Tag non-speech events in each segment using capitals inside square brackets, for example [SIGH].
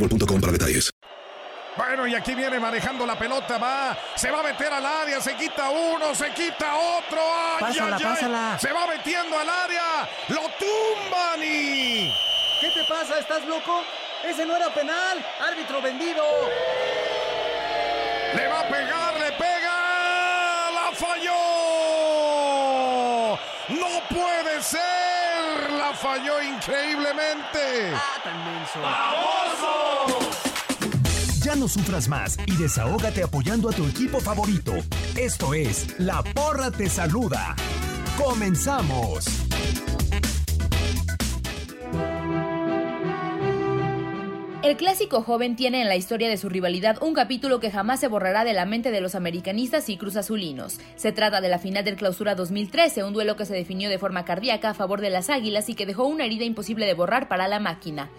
boostmobile.com para detalles. Bueno, y aquí viene manejando la pelota, va, se va a meter al área, se quita uno, se quita otro, ay, Pásala, ay, ay, pásala. se va metiendo al área, lo tumban y... ¿Qué te pasa? ¿Estás loco? Ese no era penal. Árbitro vendido. Le va a pegar, le pega, la falló. No puede ser, la falló increíblemente. Ah, tan menso. Ya no sufras más y desahógate apoyando a tu equipo favorito. Esto es La Porra Te Saluda. ¡Comenzamos! El clásico joven tiene en la historia de su rivalidad un capítulo que jamás se borrará de la mente de los americanistas y cruzazulinos. Se trata de la final del Clausura 2013, un duelo que se definió de forma cardíaca a favor de las Águilas y que dejó una herida imposible de borrar para la máquina.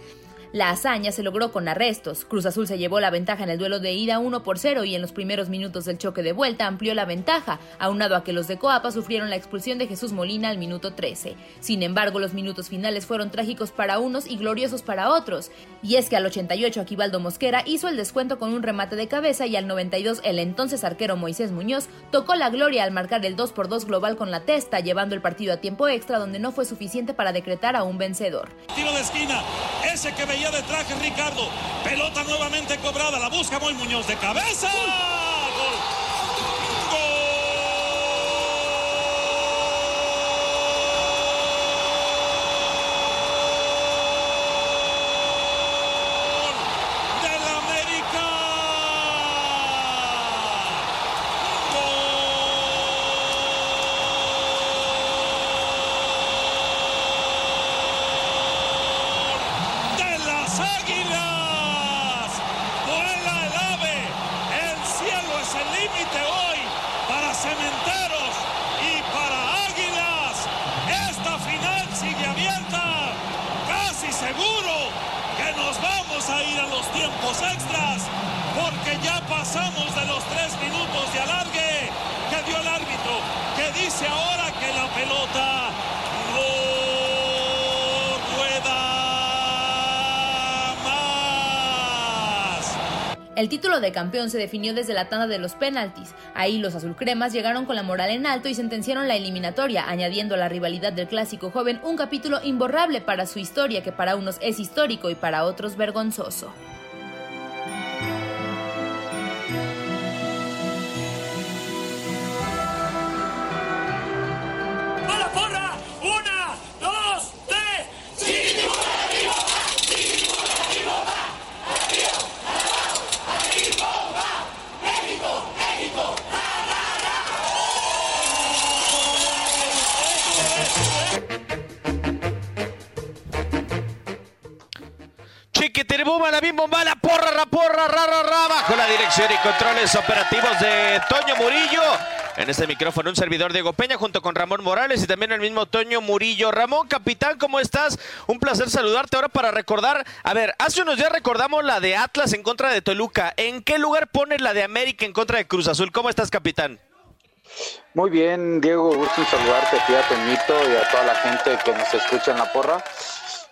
La hazaña se logró con arrestos. Cruz Azul se llevó la ventaja en el duelo de ida 1 por 0 y en los primeros minutos del choque de vuelta amplió la ventaja, aunado a que los de Coapa sufrieron la expulsión de Jesús Molina al minuto 13. Sin embargo, los minutos finales fueron trágicos para unos y gloriosos para otros. Y es que al 88 Aquivaldo Mosquera hizo el descuento con un remate de cabeza y al 92 el entonces arquero Moisés Muñoz tocó la gloria al marcar el 2 por 2 global con la testa, llevando el partido a tiempo extra donde no fue suficiente para decretar a un vencedor. Tiro de esquina, ese que veía de traje Ricardo. Pelota nuevamente cobrada, la busca Moy Muñoz de cabeza. Gol. Gol del América. de las águilas. Vuela el ave, el cielo es el límite hoy para cementeros y para águilas. Esta final sigue abierta, casi seguro que nos vamos a ir a los tiempos extras, porque ya pasamos de los tres minutos de alargue que dio el árbitro, que dice ahora que la pelota no rueda más. El título de campeón se definió desde la tanda de los penaltis. Ahí los azulcremas llegaron con la moral en alto y sentenciaron la eliminatoria, añadiendo a la rivalidad del clásico joven un capítulo imborrable para su historia que para unos es histórico y para otros vergonzoso. Controles operativos de Toño Murillo. En este micrófono un servidor Diego Peña junto con Ramón Morales y también el mismo Toño Murillo. Ramón, capitán, ¿cómo estás? Un placer saludarte ahora para recordar, a ver, hace unos días recordamos la de Atlas en contra de Toluca. ¿En qué lugar pones la de América en contra de Cruz Azul? ¿Cómo estás, capitán? Muy bien, Diego, gusto saludarte a ti, a Toñito y a toda la gente que nos escucha en la porra.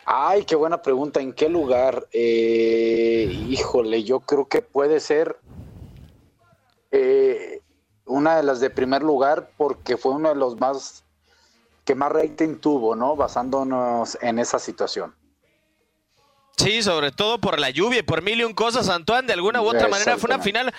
Ay, qué buena pregunta. ¿En qué lugar? Eh, híjole, yo creo que puede ser eh, una de las de primer lugar porque fue uno de los más que más rating tuvo, ¿no? Basándonos en esa situación. Sí, sobre todo por la lluvia y por mil y un cosas, Antoine. De alguna u otra manera fue una final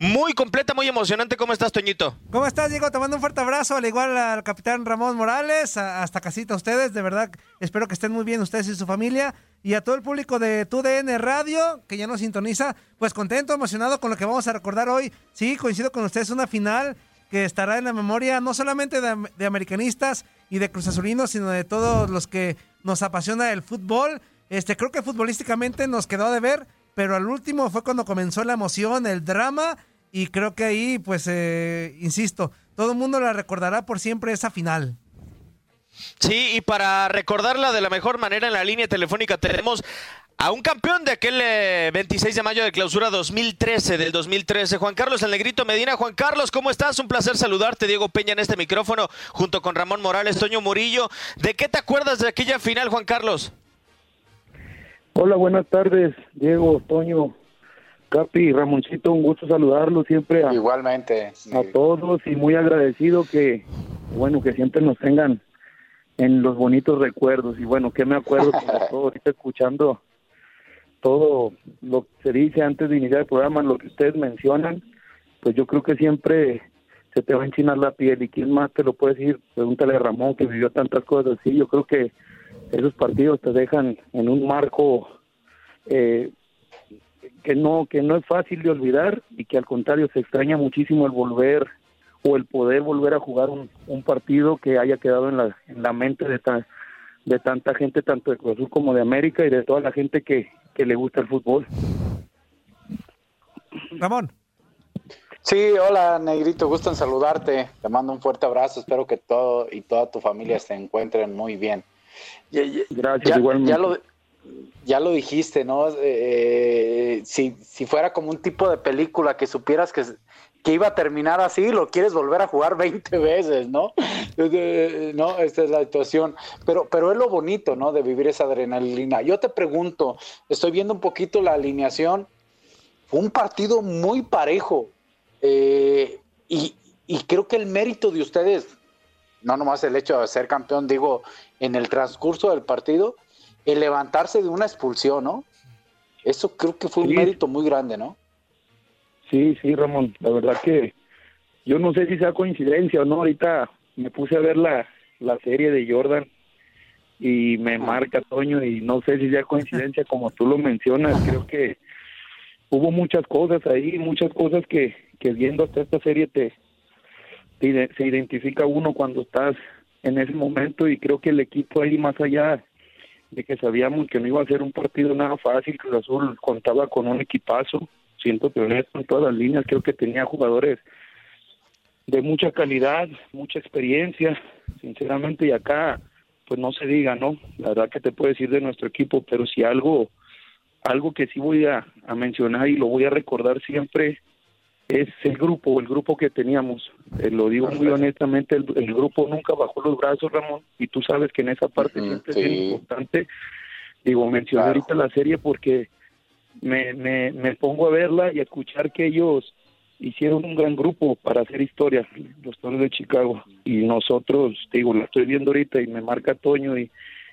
muy completa, muy emocionante. ¿Cómo estás, Toñito? ¿Cómo estás, Diego? Te mando un fuerte abrazo, al igual al capitán Ramón Morales, hasta casita ustedes. De verdad, espero que estén muy bien ustedes y su familia. Y a todo el público de TUDN Radio, que ya nos sintoniza, pues contento, emocionado con lo que vamos a recordar hoy. Sí, coincido con ustedes, una final que estará en la memoria no solamente de, de americanistas y de cruzazulinos, sino de todos los que nos apasiona el fútbol. Este, creo que futbolísticamente nos quedó de ver, pero al último fue cuando comenzó la emoción, el drama y creo que ahí, pues, eh, insisto, todo el mundo la recordará por siempre esa final. Sí, y para recordarla de la mejor manera en la línea telefónica tenemos a un campeón de aquel 26 eh, de mayo de clausura 2013, del 2013, Juan Carlos El Negrito Medina. Juan Carlos, ¿cómo estás? Un placer saludarte, Diego Peña, en este micrófono, junto con Ramón Morales, Toño Murillo. ¿De qué te acuerdas de aquella final, Juan Carlos? Hola, buenas tardes, Diego, Toño, Capi, Ramoncito, un gusto saludarlo siempre. A, Igualmente. A todos y muy agradecido que, bueno, que siempre nos tengan en los bonitos recuerdos. Y bueno, que me acuerdo, [LAUGHS] todo ahorita escuchando todo lo que se dice antes de iniciar el programa, lo que ustedes mencionan, pues yo creo que siempre se te va a enchinar la piel. ¿Y quién más te lo puede decir? Pregúntale a Ramón, que vivió tantas cosas así. Yo creo que esos partidos te dejan en un marco eh, que no que no es fácil de olvidar y que al contrario se extraña muchísimo el volver o el poder volver a jugar un, partido que haya quedado en la, en la mente de, de tanta gente, tanto de Cruz Azul como de América y de toda la gente que, que le gusta el fútbol. Ramón. Sí, hola Negrito, gusto en saludarte. Te mando un fuerte abrazo. Espero que todo y toda tu familia se encuentren muy bien. Gracias, igualmente. Ya lo, ya lo dijiste, ¿no? Eh, si, si fuera como un tipo de película que supieras que, que iba a terminar así, lo quieres volver a jugar [LAUGHS] 20 veces, ¿no? no, esta es la situación. Pero, pero es lo bonito, ¿no? De vivir esa adrenalina. Yo te pregunto, estoy viendo un poquito la alineación. Fue un partido muy parejo. Eh, y, y creo que el mérito de ustedes, no nomás el hecho de ser campeón, digo, en el transcurso del partido, el levantarse de una expulsión, ¿no? Eso creo que fue un mérito muy grande, ¿no? Sí, sí, Ramón, la verdad que yo no sé si sea coincidencia o no, ahorita me puse a ver la, la serie de Jordan y me marca Toño y no sé si sea coincidencia como tú lo mencionas, creo que hubo muchas cosas ahí, muchas cosas que, que viendo hasta esta serie te, se identifica uno cuando estás en ese momento y creo que el equipo ahí más allá de que sabíamos que no iba a ser un partido nada fácil, el Azul contaba con un equipazo, siento que honesto en todas las líneas, creo que tenía jugadores de mucha calidad, mucha experiencia, sinceramente, y acá, pues no se diga, ¿no? La verdad que te puedo decir de nuestro equipo, pero si algo, algo que sí voy a mencionar y lo voy a recordar siempre, es el grupo, el grupo que teníamos. Eh, lo digo muy honestamente, el, grupo nunca bajó los brazos, Ramón, y tú sabes que en esa parte siempre es importante. Digo, mencioné ahorita la serie porque me, me, me pongo a verla y a escuchar que ellos hicieron un gran grupo para hacer historia, los Toros de Chicago. Y nosotros, digo, la estoy viendo ahorita y me marca Toño y,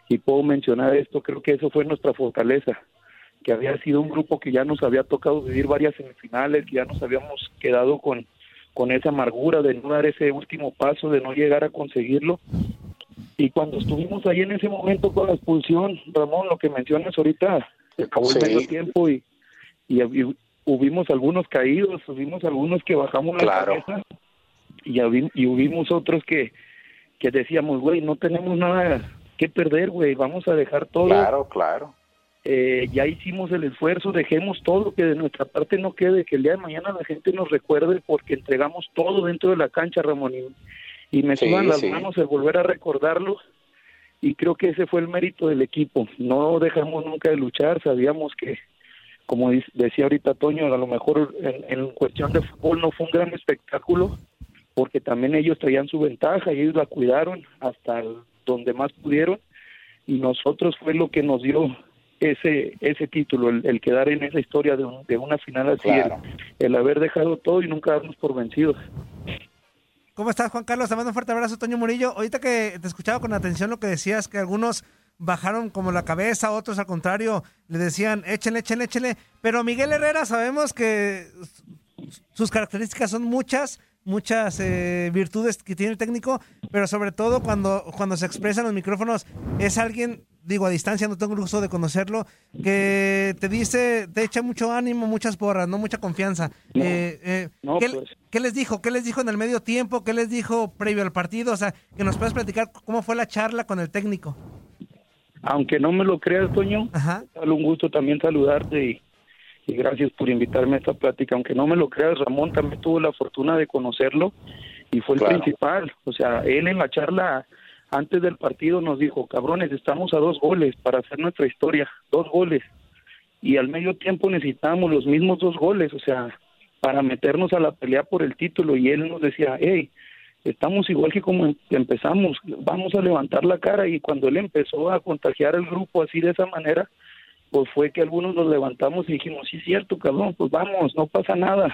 y puedo mencionar esto, creo que eso fue nuestra fortaleza que había sido un grupo que ya nos había tocado vivir varias semifinales, que ya nos habíamos quedado con, con esa amargura de no dar ese último paso, de no llegar a conseguirlo. Y cuando estuvimos ahí en ese momento con la expulsión, Ramón, lo que mencionas ahorita, se acabó el medio tiempo y, y, hubimos algunos caídos, hubimos algunos que bajamos la cabeza y, y hubimos otros que, que decíamos, güey, no tenemos nada que perder, güey, vamos a dejar todo. Claro, claro eh, ya hicimos el esfuerzo, dejemos todo, que de nuestra parte no quede, que el día de mañana la gente nos recuerde porque entregamos todo dentro de la cancha, Ramón, y, y me Sí, suban las sí. manos el volver a recordarlo y creo que ese fue el mérito del equipo. No dejamos nunca de luchar, sabíamos que, como decía ahorita Toño, a lo mejor en, en cuestión de fútbol no fue un gran espectáculo, porque también ellos traían su ventaja y ellos la cuidaron hasta donde más pudieron y nosotros fue lo que nos dio ese ese título, el, el quedar en esa historia de, un- de una final así, el- Claro. el, haber dejado todo y nunca darnos por vencidos. ¿Cómo estás, Juan Carlos? Te mando un fuerte abrazo, Toño Murillo. Ahorita que te escuchaba con atención lo que decías, que algunos bajaron como la cabeza, otros al contrario, le decían, échenle, échenle, échenle. Pero Miguel Herrera sabemos que sus características son muchas, muchas eh, virtudes que tiene el técnico, pero sobre todo cuando, cuando se expresa en los micrófonos, es alguien, digo a distancia, no tengo el gusto de conocerlo, que te dice, te echa mucho ánimo, muchas porras, no mucha confianza. Eh, eh, no, ¿qué, pues. qué les dijo? ¿Qué les dijo en el medio tiempo? ¿Qué les dijo previo al partido? O sea, que nos puedes platicar cómo fue la charla con el técnico. Aunque no me lo creas, Toño, es un gusto también saludarte y, y gracias por invitarme a esta plática. Aunque no me lo creas, Ramón también tuvo la fortuna de conocerlo y fue el Claro. principal. O sea, él en la charla antes del partido nos dijo, cabrones, estamos a dos goles para hacer nuestra historia, dos goles. Y al medio tiempo necesitábamos los mismos dos goles, o sea, para meternos a la pelea por el título. Y él nos decía, hey, estamos igual que como em- empezamos, vamos a levantar la cara y cuando él empezó a contagiar al grupo así de esa manera, pues fue que algunos nos levantamos y dijimos, sí cierto, cabrón, pues vamos, no pasa nada,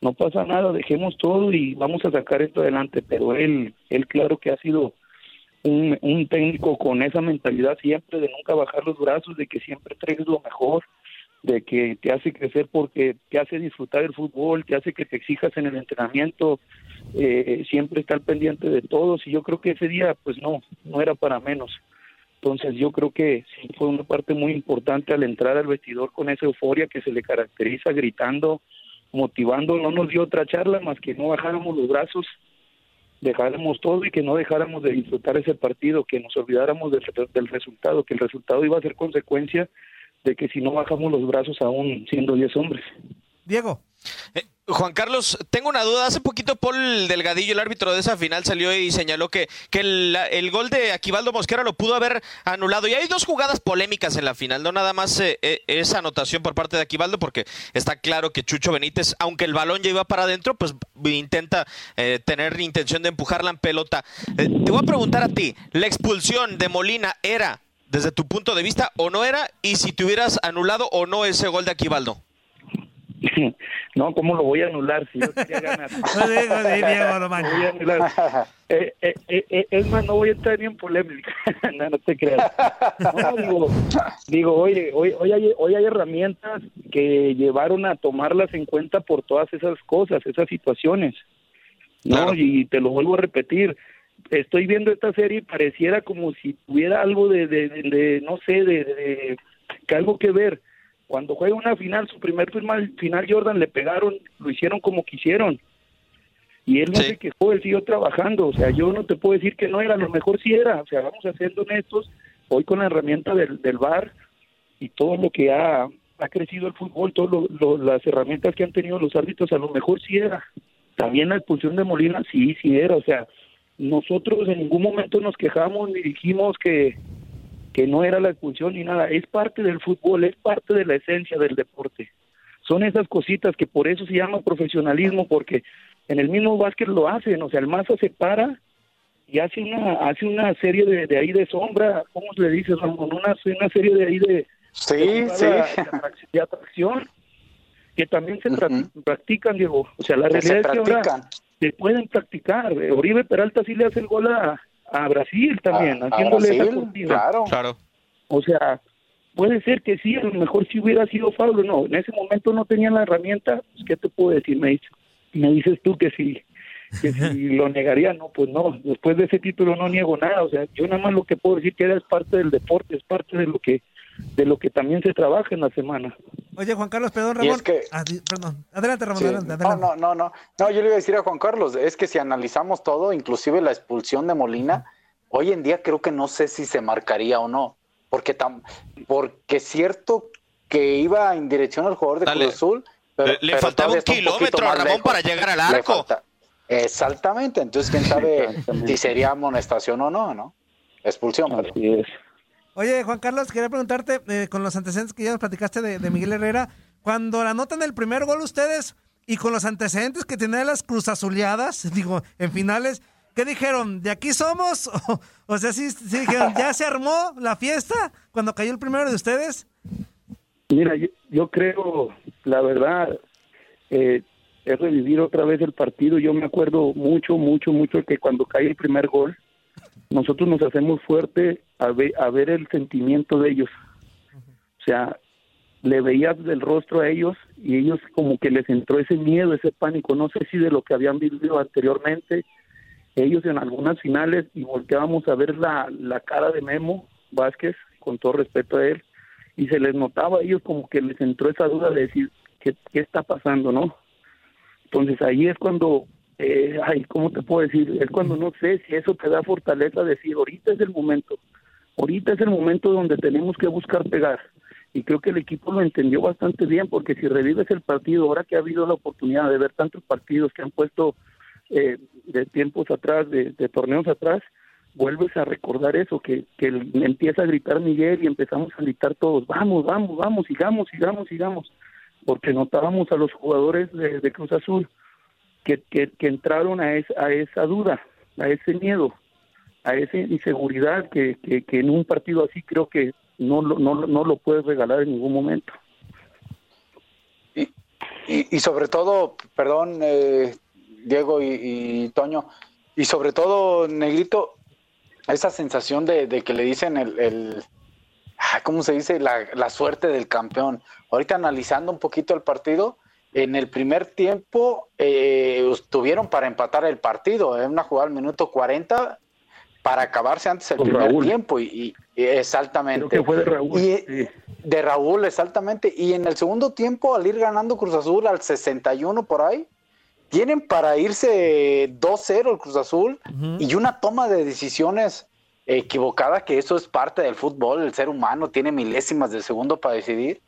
no pasa nada, dejemos todo y vamos a sacar esto adelante, pero él, él claro que ha sido un, técnico con esa mentalidad siempre de nunca bajar los brazos, de que siempre traes lo mejor, de que te hace crecer porque te hace disfrutar el fútbol, te hace que te exijas en el entrenamiento, eh, siempre estar pendiente de todos. Y yo creo que ese día pues no, no era para menos. Entonces yo creo que sí fue una parte muy importante al entrar al vestidor con esa euforia que se le caracteriza gritando, motivando, no nos dio otra charla más que no bajáramos los brazos, dejáramos todo y que no dejáramos de disfrutar ese partido, que nos olvidáramos del, del resultado, que el resultado iba a ser consecuencia de que si no bajamos los brazos aún siendo 10 hombres. Diego. Juan Carlos, tengo una duda. Hace poquito Paul Delgadillo, el árbitro de esa final, salió y señaló que, que el, gol de Aquivaldo Mosquera lo pudo haber anulado. Y hay dos jugadas polémicas en la final, no nada más eh, eh, esa anotación por parte de Aquivaldo, porque está claro que Chucho Benítez, aunque el balón ya iba para adentro, pues intenta eh, tener intención de empujarla en pelota. Eh, te voy a preguntar a ti, ¿la expulsión de Molina era desde tu punto de vista o no era? Y si te hubieras anulado o no ese gol de Aquivaldo. [LAUGHS] No, ¿cómo lo voy a anular si yo quería ganar? [LAUGHS] No digo, di, Diego, no manches. Voy a anular. [LAUGHS] Eh, eh, eh, eh, es más, no voy a entrar ni en polémica. no, no te creas. No, digo, digo oye, hoy, hoy, hay, hoy hay herramientas que llevaron a tomarlas en cuenta por todas esas cosas, esas situaciones. No, y te lo vuelvo a repetir. Estoy viendo esta serie y pareciera como si tuviera algo de, de, de- de, no sé, de, de- que algo que ver. Cuando juega una final, su primer final, final Jordan le pegaron, lo hicieron como quisieron. Y él no se quejó, él siguió trabajando. O sea, yo no te puedo decir que no era, a lo mejor sí era. O sea, vamos a ser honestos. Hoy con la herramienta del, del VAR y todo lo que ha, ha crecido el fútbol, todas las herramientas que han tenido los árbitros, a lo mejor sí era. También la expulsión de Molina, sí, sí era. O sea, nosotros en ningún momento nos quejamos ni dijimos que, que no era la expulsión ni nada. Es parte del fútbol, es parte de la esencia del deporte. Son esas cositas que por eso se llama profesionalismo, porque en el mismo básquet lo hacen. O sea, el Maza se para y hace una hace una serie de, de ahí de sombra, ¿cómo le dices, Ramón? Una, una serie de ahí de, Sí, de, sí. de atrac- de atracción que también se pra- practican, Diego. O sea, la se realidad es que ahora se pueden practicar. Oribe Peralta sí le hace el gol a, a Brasil también, A- a haciéndole esa Brasil, cortina. claro. Claro. O sea, puede ser que sí, a lo mejor si hubiera sido Pablo, no, en ese momento no tenían la herramienta, pues, ¿qué te puedo decir? Me, dice- me dices tú que sí, que si [LAUGHS] lo negaría, no, pues no, después de ese título no niego nada, o sea, yo nada más lo que puedo decir que era es parte del deporte, es parte de lo que de lo que también se trabaja en la semana. Oye, Juan Carlos, perdón, Y Ramón. es que- Ah, perdón. Adelante, Ramón, Sí. adelante, No, adelante. no, no, no. No, yo le iba a decir a Juan Carlos, es que si analizamos todo, inclusive la expulsión de Molina, hoy en día creo que no sé si se marcaría o no. porque, tam, porque es cierto que iba en dirección al jugador de Cruz Azul. Pero, le, le faltaba un kilómetro a Ramón para llegar al arco. Exactamente, entonces quién sabe [LAUGHS] si sería amonestación o no, ¿no? Expulsión, Así es. Oye, Juan Carlos, quería preguntarte, eh, con los antecedentes que ya nos platicaste de, Miguel Herrera, cuando anotan el primer gol ustedes y con los antecedentes que tienen las cruzazuleadas, [LAUGHS] digo, en finales, ¿qué dijeron? ¿De aquí somos? [LAUGHS] O, o sea, sí, dijeron, ¿ya se armó la fiesta cuando cayó el primero de ustedes? Mira, yo, yo creo, la verdad, eh, es revivir otra vez el partido. Yo me acuerdo mucho, mucho, mucho que cuando cae el primer gol, nosotros nos hacemos fuerte a ver, a ver el sentimiento de ellos. O sea, le veías del rostro a ellos y ellos como que les entró ese miedo, ese pánico, no sé si de lo que habían vivido anteriormente, ellos en algunas finales y volteábamos a ver la, la cara de Memo Vázquez, con todo respeto a él, y se les notaba a ellos como que les entró esa duda de decir, ¿qué, qué está pasando, no? Entonces ahí es cuando eh, ay, ¿cómo te puedo decir? Es cuando no sé si eso te da fortaleza decir, ahorita es el momento, ahorita es el momento donde tenemos que buscar pegar. Y creo que el equipo lo entendió bastante bien, porque si revives el partido, ahora que ha habido la oportunidad de ver tantos partidos que han puesto eh, de tiempos atrás, de, torneos atrás, vuelves a recordar eso, que, que empieza a gritar Miguel y empezamos a gritar todos, vamos, vamos, vamos, sigamos, sigamos, sigamos, porque notábamos a los jugadores de Cruz Azul que, que, entraron a, es, a esa duda, a ese miedo, a esa inseguridad que, que, en un partido así creo que no, no, no lo puedes regalar en ningún momento. Y, y, sobre todo, perdón, eh, Diego y, y, Toño, y sobre todo, Negrito, esa sensación de, de que le dicen el, el ¿cómo se dice? La, la, suerte del campeón. Ahorita analizando un poquito el partido, en el primer tiempo eh, tuvieron para empatar el partido, en una jugada al minuto 40 para acabarse antes el Con primer Raúl. tiempo y, exactamente. Creo que fue de Raúl. Y- sí. de Raúl, exactamente. Y en el segundo tiempo, al ir ganando Cruz Azul al 61 por ahí, tienen para irse 2-0 el Cruz Azul y una toma de decisiones equivocada, que eso es parte del fútbol. El ser humano tiene milésimas de segundo para decidir.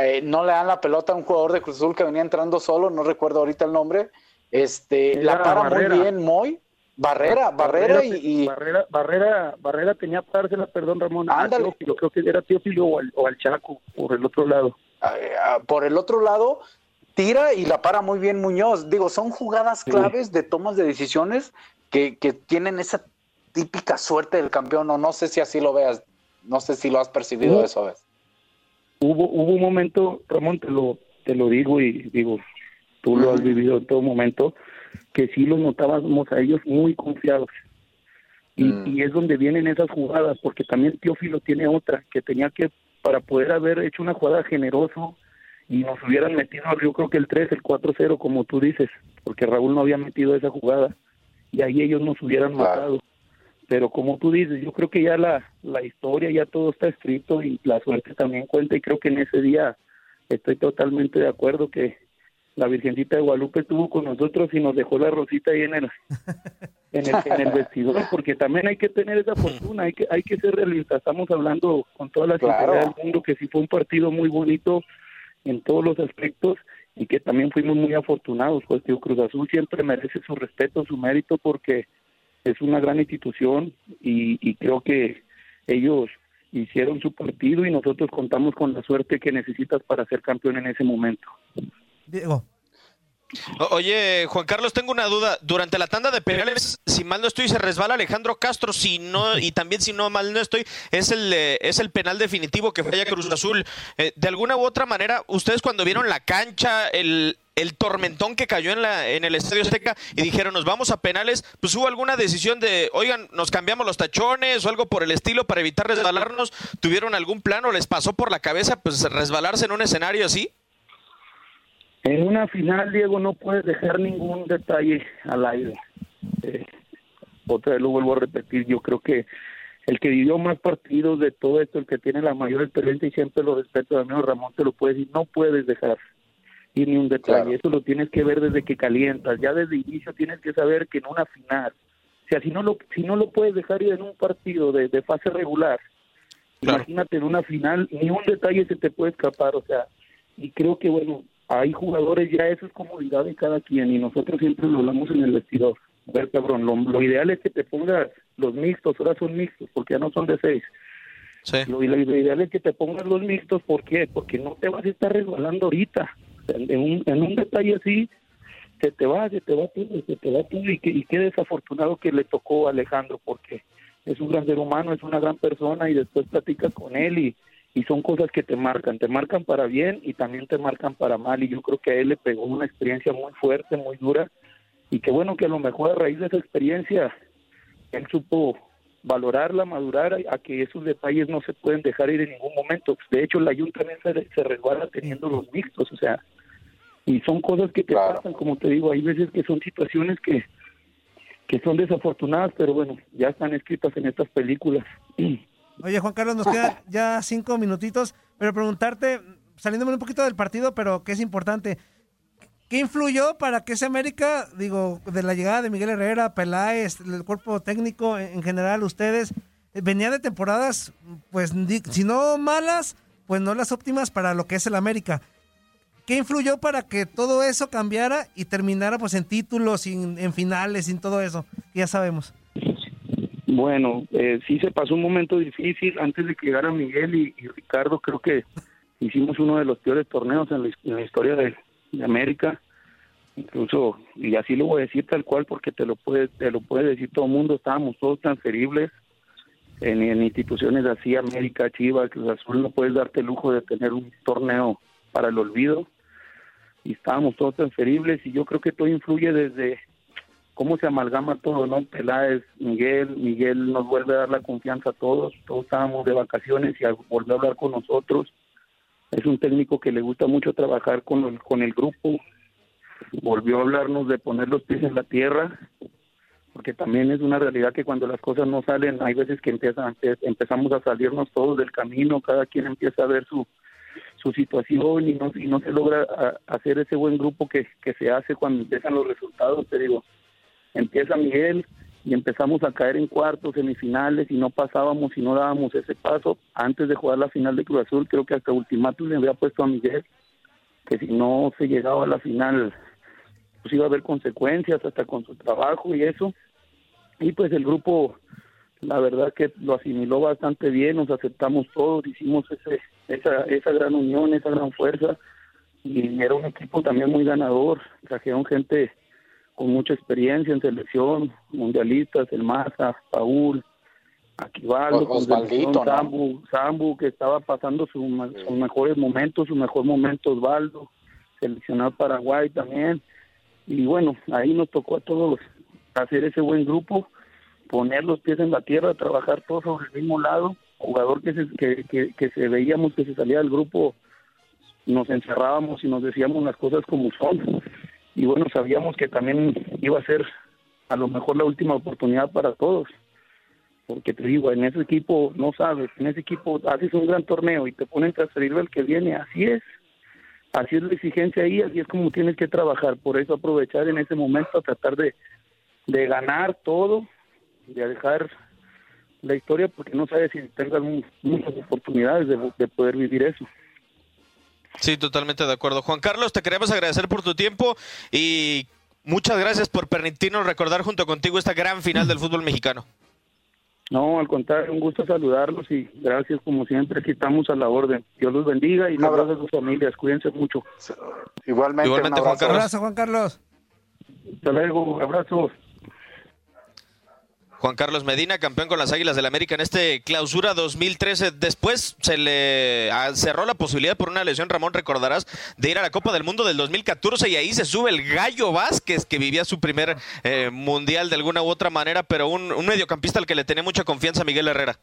Eh, no le dan la pelota a un jugador de Cruz Azul que venía entrando solo, no recuerdo ahorita el nombre. Este, la para Barrera. muy bien Moy. Barrera, Barrera, y, y- Barrera, Barrera, Barrera tenía para dársela, perdón Ramón, Ándale. Teófilo, creo que era Teófilo o al, o al Chaco, por el otro lado. por el otro lado, tira y la para muy bien Muñoz. Digo, son jugadas claves de tomas de decisiones que, que tienen esa típica suerte del campeón, o no sé si así lo veas, no sé si lo has percibido No. eso. ¿ves? Hubo, hubo un momento, Ramón, te lo, te lo digo y digo, tú lo has vivido en todo momento, que sí los notábamos a ellos muy confiados. Y, y es donde vienen esas jugadas, porque también Teófilo tiene otra, que tenía que, para poder haber hecho una jugada generoso y nos hubieran metido, yo creo que el 3, el 4-0, como tú dices, porque Raúl no había metido esa jugada, y ahí ellos nos hubieran matado. Pero como tú dices, yo creo que ya la, la historia, ya todo está escrito y la suerte también cuenta, y creo que en ese día estoy totalmente de acuerdo que la Virgencita de Guadalupe estuvo con nosotros y nos dejó la rosita ahí en el, [LAUGHS] en el, en el vestidor, porque también hay que tener esa fortuna, hay que, hay que ser realistas. Estamos hablando con toda la Claro. del mundo que sí fue un partido muy bonito en todos los aspectos y que también fuimos muy afortunados. Pues tío, Cruz Azul siempre merece su respeto, su mérito, porque es una gran institución y, y creo que ellos hicieron su partido y nosotros contamos con la suerte que necesitas para ser campeón en ese momento. Diego. Oye, Juan Carlos, tengo una duda. Durante la tanda de penales, si mal no estoy, se resbala Alejandro Castro. Si no, y también si no mal no estoy, es el eh, es el penal definitivo que falla Cruz Azul. Eh, de alguna u otra manera, ustedes cuando vieron la cancha, el, el tormentón que cayó en la en el Estadio Azteca y dijeron nos vamos a penales, pues hubo alguna decisión de, oigan, nos cambiamos los tachones o algo por el estilo para evitar resbalarnos. ¿Tuvieron algún plano? ¿Les pasó por la cabeza pues resbalarse en un escenario así? En una final, Diego, no puedes dejar ningún detalle al aire. Eh, otra vez lo vuelvo a repetir, yo creo que el que vivió más partidos de todo esto, el que tiene la mayor experiencia y siempre lo respeto, amigo Ramón, te lo puede decir, no puedes dejar ni un detalle. Eso lo tienes que ver desde que calientas. Ya desde el inicio tienes que saber que en una final, o sea, si no lo, si no lo puedes dejar ir en un partido de, de fase regular, Imagínate en una final, ni un detalle se te puede escapar, o sea, y creo que bueno, hay jugadores ya, eso es comodidad de cada quien y nosotros siempre lo hablamos en el vestidor. A ver, cabrón, lo, lo ideal es que te pongas los mixtos, ahora son mixtos, porque ya no son de seis. Lo, lo ideal es que te pongas los mixtos, ¿por qué? Porque no te vas a estar resbalando ahorita. En, un, en un detalle así, se te va, se te va todo, se te va todo, y, que, y qué desafortunado que le tocó a Alejandro, porque es un gran ser humano, es una gran persona, y después platicas con él y, y son cosas que te marcan, te marcan para bien y también te marcan para mal, y yo creo que a él le pegó una experiencia muy fuerte, muy dura, y que bueno que a lo mejor a raíz de esa experiencia él supo valorarla, madurar a, que esos detalles no se pueden dejar ir en ningún momento. De hecho, la Junta también se, se resguarda teniendo los mixtos, o sea, y son cosas que te pasan, como te digo, hay veces que son situaciones que, que son desafortunadas, pero bueno, ya están escritas en estas películas. [CLEARS THROAT] Oye, Juan Carlos, nos quedan ya cinco minutitos, pero preguntarte, saliéndome un poquito del partido, pero que es importante, ¿qué influyó para que ese América, digo, de la llegada de Miguel Herrera, Peláez, el cuerpo técnico en general, ustedes, eh, venía de temporadas, pues, si no malas, pues no las óptimas para lo que es el América. ¿Qué influyó para que todo eso cambiara y terminara pues en títulos, en, en finales, en todo eso? Ya sabemos. Bueno, eh, sí se pasó un momento difícil antes de que llegara Miguel y, Ricardo. Creo que hicimos uno de los peores torneos en la, en la historia de, de América. Incluso, y así lo voy a decir tal cual porque te lo puede, te lo puede decir todo el mundo, estábamos todos transferibles en, en instituciones así, América, Chivas, Cruz Azul, no puedes darte el lujo de tener un torneo para el olvido. Y estábamos todos transferibles y yo creo que todo influye desde cómo se amalgama todo, ¿no? Peláez, Miguel, Miguel nos vuelve a dar la confianza a todos, todos estábamos de vacaciones y volvió a hablar con nosotros. Es un técnico que le gusta mucho trabajar con el, con el grupo, volvió a hablarnos de poner los pies en la tierra, porque también es una realidad que cuando las cosas no salen, hay veces que empiezan, empe- empezamos a salirnos todos del camino, cada quien empieza a ver su, su situación y no, y no se logra a- hacer ese buen grupo que, que se hace cuando empiezan los resultados, te digo, empieza Miguel y empezamos a caer en cuartos, semifinales y no pasábamos y no dábamos ese paso. Antes de jugar la final de Cruz Azul, creo que hasta ultimátum le había puesto a Miguel que si no se llegaba a la final, pues iba a haber consecuencias hasta con su trabajo y eso. Y pues el grupo, la verdad que lo asimiló bastante bien, nos aceptamos todos, hicimos ese, esa, esa gran unión, esa gran fuerza y era un equipo también muy ganador, trajeron gente con mucha experiencia en selección, mundialistas, el Maza, Paul, Aquivaldo, con selección, ¿no? Sambu, Sambu, que estaba pasando su sus mejores momentos, su mejor momento Osvaldo, seleccionado Paraguay también. Y bueno, ahí nos tocó a todos hacer ese buen grupo, poner los pies en la tierra, trabajar todos sobre el mismo lado. Jugador que se, que, que, que se veíamos que se salía del grupo, nos encerrábamos y nos decíamos las cosas como son. Y bueno, sabíamos que también iba a ser a lo mejor la última oportunidad para todos. Porque te digo, en ese equipo no sabes, en ese equipo haces un gran torneo y te ponen transferible al que viene, así es. Así es la exigencia ahí, así es como tienes que trabajar. Por eso aprovechar en ese momento, tratar de, de ganar todo, de dejar la historia, porque no sabes si tengas mu- muchas oportunidades de, de poder vivir eso. Sí, totalmente de acuerdo. Juan Carlos, te queremos agradecer por tu tiempo y muchas gracias por permitirnos recordar junto contigo esta gran final del fútbol mexicano. No, al contrario, un gusto saludarlos y gracias como siempre, aquí estamos a la orden. Dios los bendiga y un abrazo a sus familias, cuídense mucho. Igualmente, Igualmente, un Juan abrazo. Carlos. Abrazo, Juan Carlos. Hasta luego, abrazos. Juan Carlos Medina, campeón con las Águilas del América en este clausura 2013. Después se le ah, cerró la posibilidad por una lesión, Ramón, recordarás, de ir a la Copa del Mundo del 2014 y ahí se sube el Gallo Vázquez, que vivía su primer eh, mundial de alguna u otra manera, pero un, mediocampista al que le tenía mucha confianza Miguel Herrera.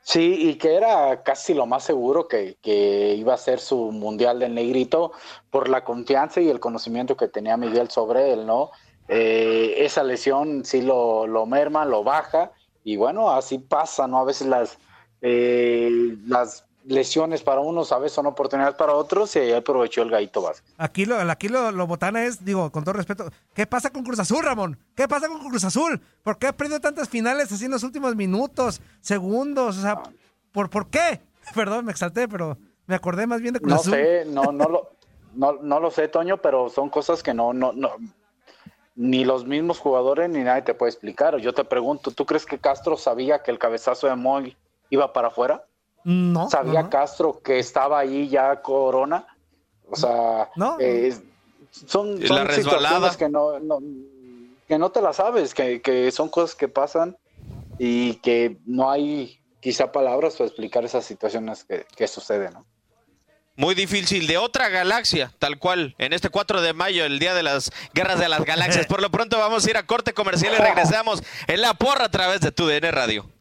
Sí, y que era casi lo más seguro que, que iba a ser su mundial del negrito por la confianza y el conocimiento que tenía Miguel sobre él, ¿no? Eh, esa lesión sí lo, lo merma, lo baja, y bueno, así pasa, ¿no? A veces las, eh, las lesiones para unos, a veces son oportunidades para otros, y ahí aprovechó el Gaito Vázquez. Aquí lo, aquí lo, lo botana es, digo, con todo respeto, ¿qué pasa con Cruz Azul, Ramón? ¿Qué pasa con Cruz Azul? ¿Por qué ha perdido tantas finales así en los últimos minutos, segundos? O sea, ¿por, ¿por qué? [LAUGHS] Perdón, me exalté, pero me acordé más bien de Cruz No Azul. sé, no, no lo, no, no lo sé, Toño, pero son cosas que no, no, no, ni los mismos jugadores ni nadie te puede explicar. Yo te pregunto, ¿tú crees que Castro sabía que el cabezazo de Moy iba para afuera? No. ¿Sabía no, no. Castro que estaba ahí ya Corona? O sea, No. eh, son, son la situaciones que no, no, que no te las sabes, que, que son cosas que pasan y que no hay quizá palabras para explicar esas situaciones que, que suceden, ¿no? Muy difícil, de otra galaxia, tal cual, en este 4 de mayo, el día de las guerras de las galaxias. [LAUGHS] Por lo pronto vamos a ir a corte comercial y regresamos en la porra a través de tu DN Radio.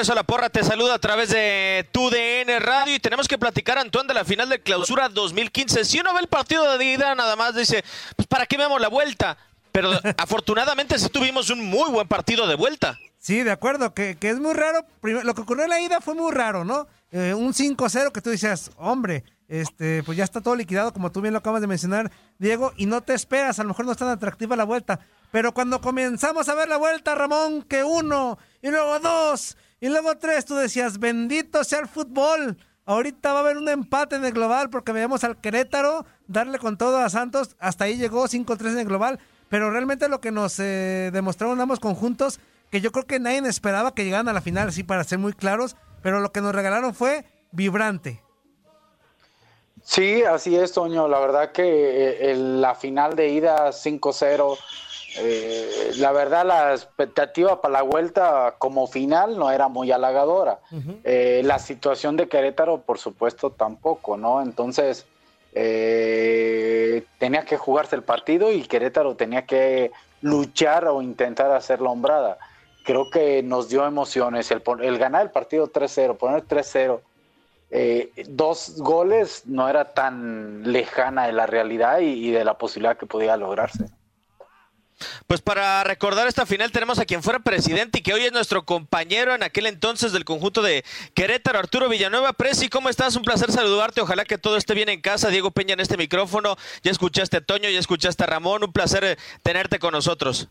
Regreso a la porra, te saluda a través de tu DN Radio y tenemos que platicar, Antoine, de la final de clausura 2015. Si uno ve el partido de ida, nada más dice, pues ¿para qué vemos la vuelta? Pero [LAUGHS] afortunadamente sí tuvimos un muy buen partido de vuelta. Sí, de acuerdo, que, que es muy raro. Primero, lo que ocurrió en la ida fue muy raro, ¿no? Eh, un 5-0 que tú dices, hombre, este, pues ya está todo liquidado, como tú bien lo acabas de mencionar, Diego, y no te esperas, a lo mejor no es tan atractiva la vuelta. Pero cuando comenzamos a ver la vuelta, Ramón, que uno, y luego dos, y luego tres, tú decías, bendito sea el fútbol. Ahorita va a haber un empate en el global porque veíamos al Querétaro darle con todo a Santos. Hasta ahí llegó 5-3 en el global. Pero realmente lo que nos eh, demostraron ambos conjuntos, que yo creo que nadie esperaba que llegaran a la final, así para ser muy claros. Pero lo que nos regalaron fue vibrante. Sí, así es, Toño. La verdad que eh, la final de ida 5-0, eh, la verdad la expectativa para la vuelta como final no era muy halagadora. Eh, la situación de Querétaro, por supuesto, tampoco, ¿no? Entonces, eh, tenía que jugarse el partido y Querétaro tenía que luchar o intentar hacer la hombrada. Creo que nos dio emociones el, el ganar el partido 3-0, poner 3-0 eh, dos goles no era tan lejana de la realidad y, y de la posibilidad que podía lograrse. Pues para recordar esta final tenemos a quien fuera presidente y que hoy es nuestro compañero en aquel entonces del conjunto de Querétaro, Arturo Villanueva. Presi, ¿cómo estás? Un placer saludarte. Ojalá que todo esté bien en casa. Diego Peña en este micrófono. Ya escuchaste a Toño, ya escuchaste a Ramón. Un placer eh, tenerte con nosotros.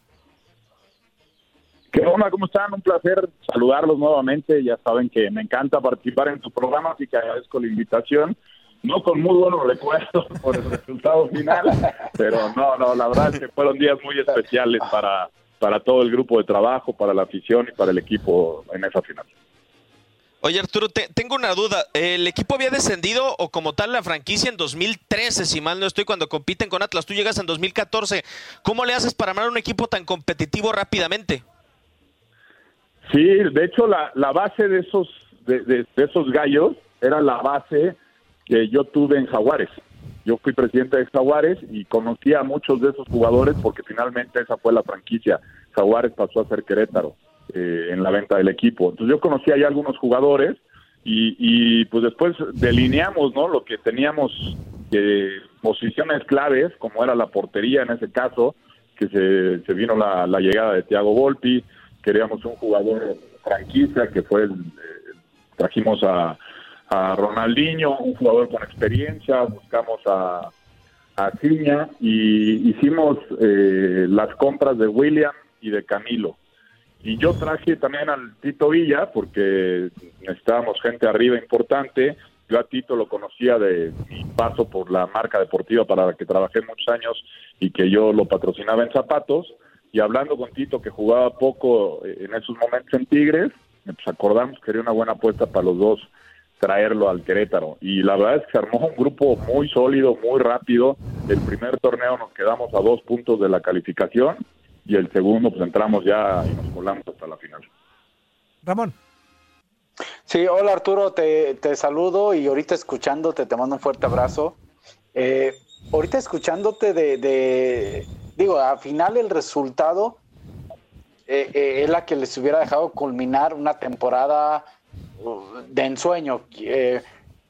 ¿Qué onda? ¿Cómo están? Un placer saludarlos nuevamente. Ya saben que me encanta participar en tu programa, así que agradezco la invitación. No con muy buenos recuerdos [LAUGHS] por el resultado final, pero no, no, la verdad es que fueron días muy especiales para, para todo el grupo de trabajo, para la afición y para el equipo en esa final. Oye Arturo, te- tengo una duda. ¿El equipo había descendido o como tal la franquicia en 2013, si mal no estoy, cuando compiten con Atlas? Tú llegas en 2014. ¿Cómo le haces para armar un equipo tan competitivo rápidamente? Sí, de hecho la, la base de esos de, de- de esos gallos era la base que yo tuve en Jaguares. Yo fui presidente de Jaguares y conocí a muchos de esos jugadores porque finalmente esa fue la franquicia. Jaguares pasó a ser Querétaro eh, en la venta del equipo. Entonces yo conocí ahí algunos jugadores y, y, pues después delineamos ¿no? lo que teníamos eh, posiciones claves, como era la portería en ese caso, que se, se vino la, la llegada de Thiago Volpi, queríamos un jugador franquicia que fue eh, trajimos a, a Ronaldinho, un jugador con experiencia, buscamos a, a Ciña y hicimos eh, las compras de William y de Camilo. Y yo traje también al Tito Villa porque necesitábamos gente arriba importante. Yo a Tito lo conocía de mi paso por la marca deportiva para la que trabajé muchos años y que yo lo patrocinaba en zapatos. Y hablando con Tito, que jugaba poco eh, en esos momentos en Tigres, pues acordamos que era una buena apuesta para los dos traerlo al Querétaro. Y la verdad es que se armó un grupo muy sólido, muy rápido. El primer torneo nos quedamos a dos puntos de la calificación y el segundo pues entramos ya y nos colamos hasta la final. Ramón. Sí, hola Arturo, te, te saludo y ahorita escuchándote te mando un fuerte abrazo. Eh, ahorita escuchándote de, de- digo, al final el resultado eh, eh, es la que les hubiera dejado culminar una temporada de ensueño. eh,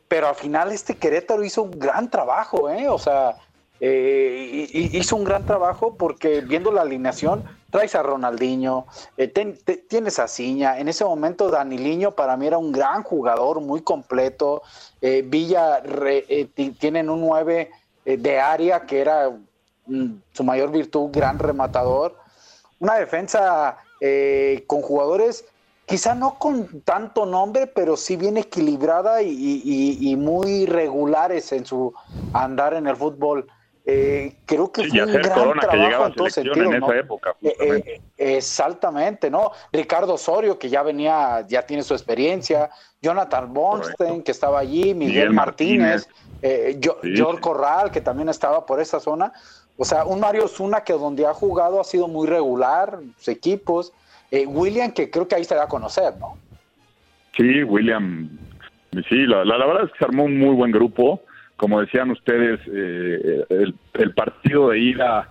pero al final este Querétaro hizo un gran trabajo, ¿eh? O sea, eh, hizo un gran trabajo porque viendo la alineación, traes a Ronaldinho, tienes a Ciña. En ese momento, Daniliño para mí era un gran jugador, muy completo. Villa re- ti- tienen un 9 de área que era mm, su mayor virtud, gran rematador. Una defensa con jugadores, quizá no con tanto nombre, pero sí bien equilibrada y, y- y muy regulares en su andar en el fútbol. Eh, creo que fue un gran Corona trabajo en todos selección en esa época. Eh, eh, exactamente, ¿no? Ricardo Osorio, que ya venía, ya tiene su experiencia, Jonathan Bonstein, que estaba allí, Miguel, Miguel Martínez, Martínez. eh, Sí, George sí. Corral, que también estaba por esa zona. O sea, un Mario Zuna que donde ha jugado ha sido muy regular, sus equipos. Eh, William, que creo que ahí se da a conocer, ¿no? Sí, William. Sí, la, la- verdad es que se armó un muy buen grupo. Como decían ustedes, eh, el, el partido de ida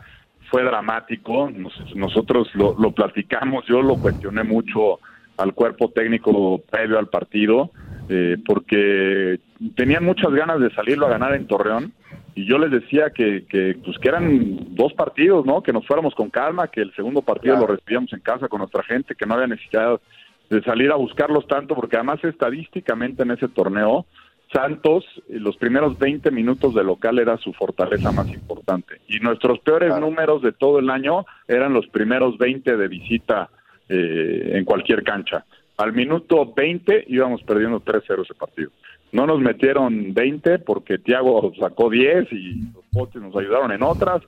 fue dramático. Nos- nosotros lo, lo platicamos, yo lo cuestioné mucho al cuerpo técnico previo al partido, eh, porque tenían muchas ganas de salirlo a ganar en Torreón. Y yo les decía que, que, pues, que eran dos partidos, ¿no? Que nos fuéramos con calma, que el segundo partido Claro. lo recibíamos en casa con nuestra gente, que no había necesidad de salir a buscarlos tanto, porque además estadísticamente en ese torneo, Santos, eh, los primeros 20 minutos de local era su fortaleza más importante. Y nuestros peores números de todo el año eran los primeros 20 de visita eh, en cualquier cancha. Al minuto 20 íbamos perdiendo 3-0 ese partido. No nos metieron 20 porque Thiago sacó 10 y los potes nos ayudaron en otras.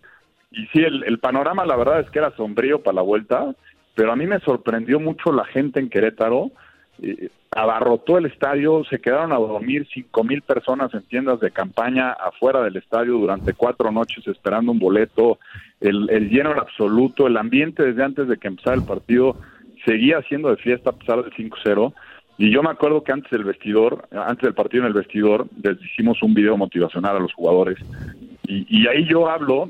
Y sí, el, el panorama la verdad es que era sombrío para la vuelta, pero a mí me sorprendió mucho la gente en Querétaro. eh, abarrotó el estadio, se quedaron a dormir cinco mil personas en tiendas de campaña afuera del estadio durante cuatro noches esperando un boleto, el, el lleno era absoluto, el ambiente desde antes de que empezara el partido seguía siendo de fiesta a pesar del 5-0. Y yo me acuerdo que antes del vestidor, antes del partido en el vestidor, les hicimos un video motivacional a los jugadores. Y, ahí yo hablo,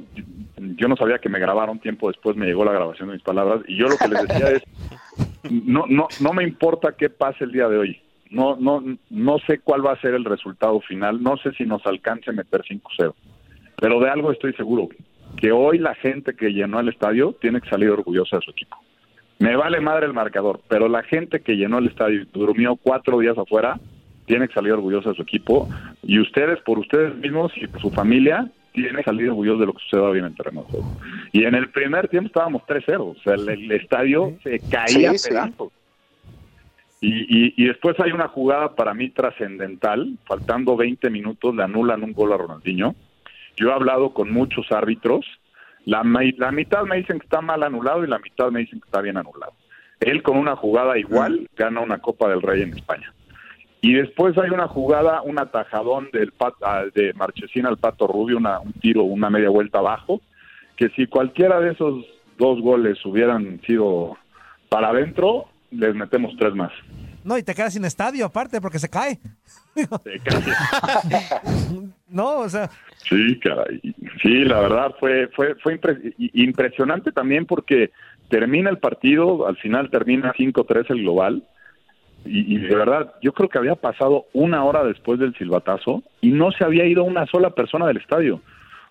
yo no sabía que me grabaron tiempo después, me llegó la grabación de mis palabras, y yo lo que les decía es, [LAUGHS] no, no, no me importa qué pase el día de hoy. No, no, no sé cuál va a ser el resultado final. No sé si nos alcance meter 5-0. Pero de algo estoy seguro, que hoy la gente que llenó el estadio tiene que salir orgullosa de su equipo. Me vale madre el marcador, pero la gente que llenó el estadio y durmió cuatro días afuera tiene que salir orgullosa de su equipo. Y ustedes, por ustedes mismos y por su familia, tienen que salir orgullosos de lo que suceda hoy en el terreno de juego. Y en el primer tiempo estábamos 3-0. O sea, el, el estadio se caía Sí, a sí. pedazos. Y, y, y después hay una jugada para mí trascendental, faltando 20 minutos le anulan un gol a Ronaldinho. Yo he hablado con muchos árbitros, la, la mitad me dicen que está mal anulado y la mitad me dicen que está bien anulado. Él con una jugada igual gana una Copa del Rey en España. Y después hay una jugada, un atajadón del Pat- ah, de Marchesín al Pato Rubio, una, un tiro, una media vuelta abajo, que si cualquiera de esos dos goles hubieran sido para adentro, les metemos tres más. No, y te quedas sin estadio aparte porque se cae. [LAUGHS] no, o sea, Sí, caray. Sí, la verdad fue fue fue impre- impresionante también porque termina el partido, al final termina 5-3 el global. Y, y de verdad, yo creo que había pasado una hora después del silbatazo y no se había ido una sola persona del estadio.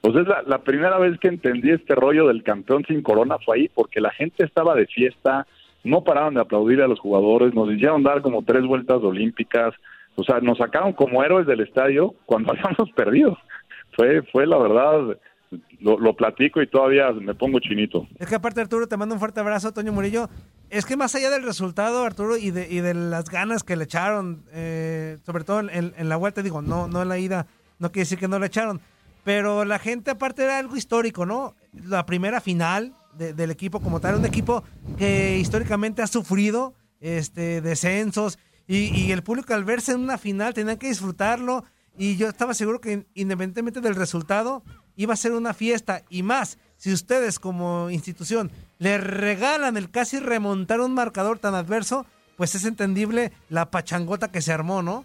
O sea, es la, la primera vez que entendí este rollo del campeón sin corona fue ahí, porque la gente estaba de fiesta, no paraban de aplaudir a los jugadores, nos hicieron dar como tres vueltas olímpicas, o sea, nos sacaron como héroes del estadio cuando [LAUGHS] habíamos perdido. Fue, fue la verdad, lo, lo platico y todavía me pongo chinito. es que aparte Arturo, te mando un fuerte abrazo, Toño Murillo. Es que más allá del resultado, Arturo, y de, y de las ganas que le echaron, eh, sobre todo en, en la vuelta, digo, no, no en la ida, no quiere decir que no le echaron, pero la gente aparte era algo histórico, ¿no? La primera final de- del equipo como tal, un equipo que históricamente ha sufrido este, descensos y, y el público al verse en una final tenía que disfrutarlo y yo estaba seguro que independientemente del resultado iba a ser una fiesta y más si ustedes como institución le regalan el casi remontar un marcador tan adverso, pues es entendible la pachangota que se armó, ¿no?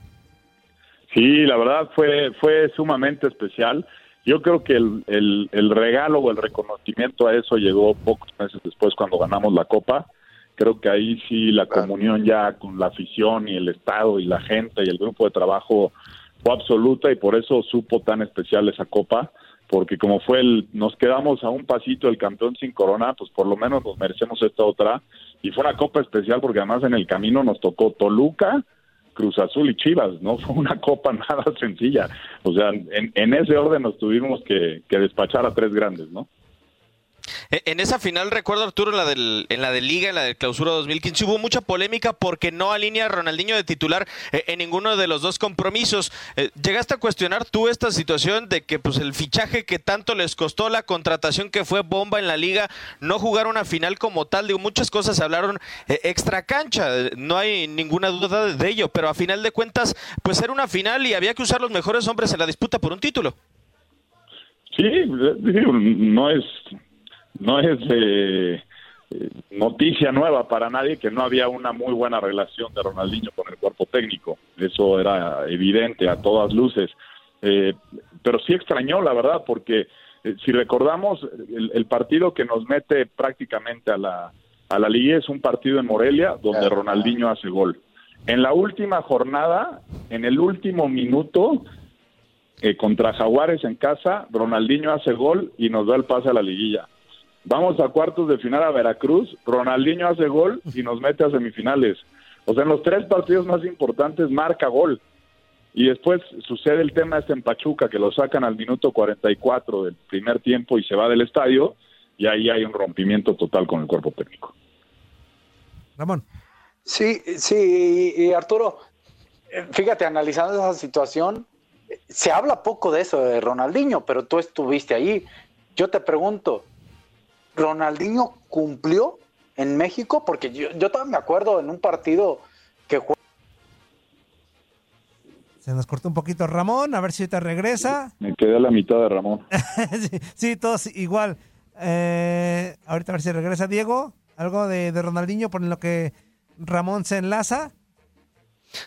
Sí, la verdad fue, fue sumamente especial. Yo creo que el, el, el regalo o el reconocimiento a eso llegó pocos meses después cuando ganamos la Copa. Creo que ahí sí la comunión ya con la afición y el Estado y la gente y el grupo de trabajo fue absoluta y por eso supo tan especial esa Copa porque como fue el, nos quedamos a un pasito del campeón sin corona, pues por lo menos nos merecemos esta otra. Y fue una copa especial porque además en el camino nos tocó Toluca, Cruz Azul y Chivas, ¿no? [LAUGHS] Fue una copa nada sencilla. O sea, en, en ese orden nos tuvimos que, que despachar a tres grandes, ¿no? E, En esa final, recuerdo Arturo, en la, del, en la de Liga, en la del Clausura 2015, hubo mucha polémica porque no alinea a Ronaldinho de titular eh, en ninguno de los dos compromisos. Eh, ¿Llegaste a cuestionar tú esta situación de que pues el fichaje que tanto les costó, la contratación que fue bomba en la Liga, no jugar una final como tal? Digo, muchas cosas se hablaron eh, extra cancha, no hay ninguna duda de, ello, pero a final de cuentas, pues era una final y había que usar los mejores hombres en la disputa por un título. Sí, no es no es eh, noticia nueva para nadie que no había una muy buena relación de Ronaldinho con el cuerpo técnico. Eso era evidente a todas luces. Eh, pero sí extrañó, la verdad, porque eh, si recordamos, el, el partido que nos mete prácticamente a la, a la liga es un partido en Morelia donde Ronaldinho hace gol. En la última jornada, en el último minuto, eh, contra Jaguares en casa, Ronaldinho hace gol y nos da el pase a la liguilla. Vamos a cuartos de final a Veracruz, Ronaldinho hace gol y nos mete a semifinales. O sea, en los tres partidos más importantes marca gol. Y después sucede el tema este en Pachuca, que lo sacan al minuto 44 del primer tiempo y se va del estadio, y ahí hay un rompimiento total con el cuerpo técnico. Ramón. Sí, sí, y, y Arturo, fíjate, analizando esa situación, se habla poco de eso de Ronaldinho, pero tú estuviste ahí. Yo te pregunto, ¿Ronaldinho cumplió en México? Porque yo, yo también me acuerdo en un partido que jugó. Se nos cortó un poquito Ramón, a ver si te regresa. Me quedé a la mitad de Ramón. [LAUGHS] sí, sí, todos igual. Eh, ahorita a ver si regresa Diego. Algo de, de Ronaldinho por lo que Ramón se enlaza.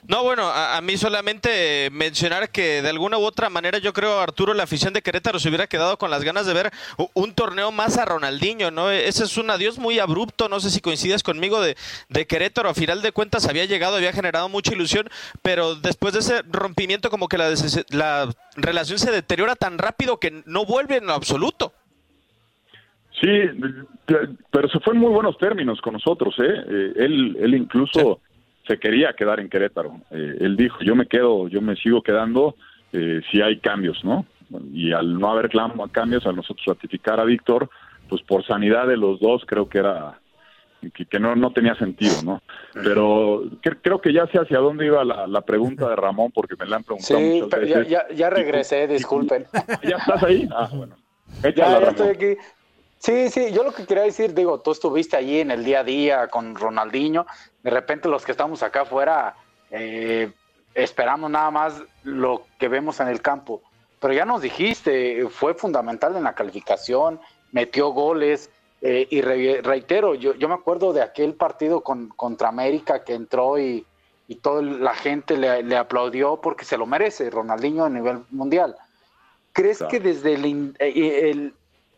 No, bueno, a, a, mí solamente mencionar que de alguna u otra manera yo creo, Arturo, la afición de Querétaro se hubiera quedado con las ganas de ver un torneo más a Ronaldinho, ¿no? Ese es un adiós muy abrupto, no sé si coincides conmigo, de, de Querétaro. A final de cuentas había llegado, había generado mucha ilusión, pero después de ese rompimiento como que la, la relación se deteriora tan rápido que no vuelve en lo absoluto. Sí, pero se fue en muy buenos términos con nosotros, ¿eh? eh él, él incluso se quería quedar en Querétaro. Eh, él dijo, yo me quedo, yo me sigo quedando eh, si hay cambios, ¿no? Y al no haber cambios, al nosotros ratificar a Víctor, pues por sanidad de los dos creo que era que, que no, no tenía sentido, ¿no? Pero que, creo que ya sé hacia dónde iba la, la, pregunta de Ramón, porque me la han preguntado sí, muchas veces. Ya, ya regresé, y, disculpen. ¿Ya estás ahí? Ah, bueno. [LAUGHS] Échala, ya, ya estoy aquí. Sí, sí, yo lo que quería decir, digo, tú estuviste allí en el día a día con Ronaldinho, de repente los que estamos acá afuera eh, esperamos nada más lo que vemos en el campo, pero ya nos dijiste, fue fundamental en la calificación, metió goles, eh, y re, reitero, yo, yo me acuerdo de aquel partido con, contra América que entró y, y toda la gente le, le, aplaudió porque se lo merece, Ronaldinho a nivel mundial. ¿Crees claro. que desde el, el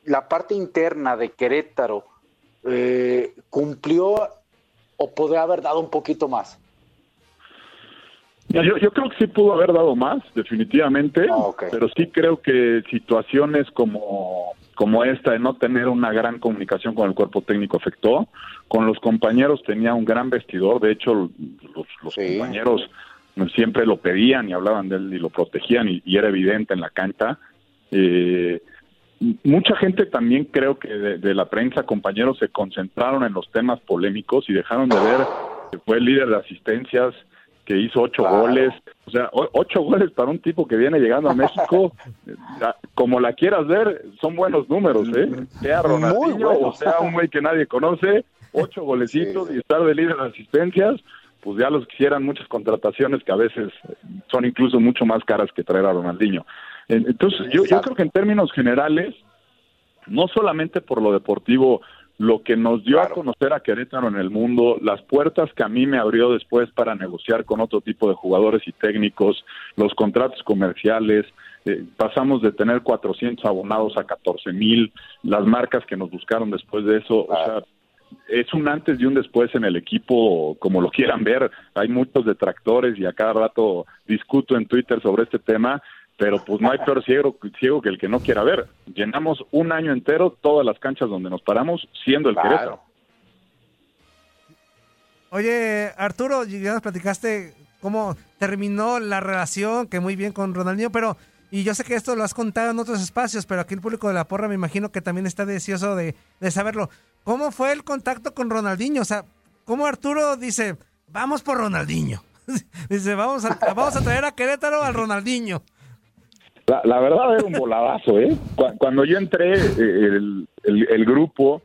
la parte interna de Querétaro eh, cumplió o podría haber dado un poquito más? Yo, yo, creo que sí pudo haber dado más, definitivamente, okay. pero sí creo que situaciones como, como esta de no tener una gran comunicación con el cuerpo técnico afectó. Con los compañeros tenía un gran vestidor, de hecho los, los sí. compañeros siempre lo pedían y hablaban de él y lo protegían y, y era evidente en la cancha. Eh, mucha gente también creo que de, de, la prensa, compañeros, se concentraron en los temas polémicos y dejaron de ver que fue el líder de asistencias, que hizo ocho claro. goles, o sea, ocho goles para un tipo que viene llegando a México, [LAUGHS] como la quieras ver, son buenos números, ¿eh? Sea Ronaldinho o sea un güey que nadie conoce, ocho golecitos sí. y estar de líder de asistencias, pues ya los quisieran muchas contrataciones que a veces son incluso mucho más caras que traer a Ronaldinho. Entonces, yo, yo, creo que en términos generales, no solamente por lo deportivo lo que nos dio a conocer a Querétaro en el mundo, las puertas que a mí me abrió después para negociar con otro tipo de jugadores y técnicos, los contratos comerciales, eh, pasamos de tener 400 abonados a 14 mil, las marcas que nos buscaron después de eso, o sea, es un antes y un después en el equipo, como lo quieran ver. Hay muchos detractores y a cada rato discuto en Twitter sobre este tema, pero pues no hay [LAUGHS] peor ciego, ciego que el que no quiera ver. Llenamos un año entero todas las canchas donde nos paramos, siendo el Querétaro. Oye, Arturo, ya nos platicaste cómo terminó la relación, que muy bien con Ronaldinho, pero, y yo sé que esto lo has contado en otros espacios, pero aquí el público de la porra me imagino que también está deseoso de, de saberlo. ¿Cómo fue el contacto con Ronaldinho? O sea, ¿cómo Arturo dice, vamos por Ronaldinho? [LAUGHS] dice, vamos a, vamos a traer a Querétaro al Ronaldinho. La, la verdad era un voladazo, ¿eh? Cu- Cuando yo entré, eh, el, el- el grupo,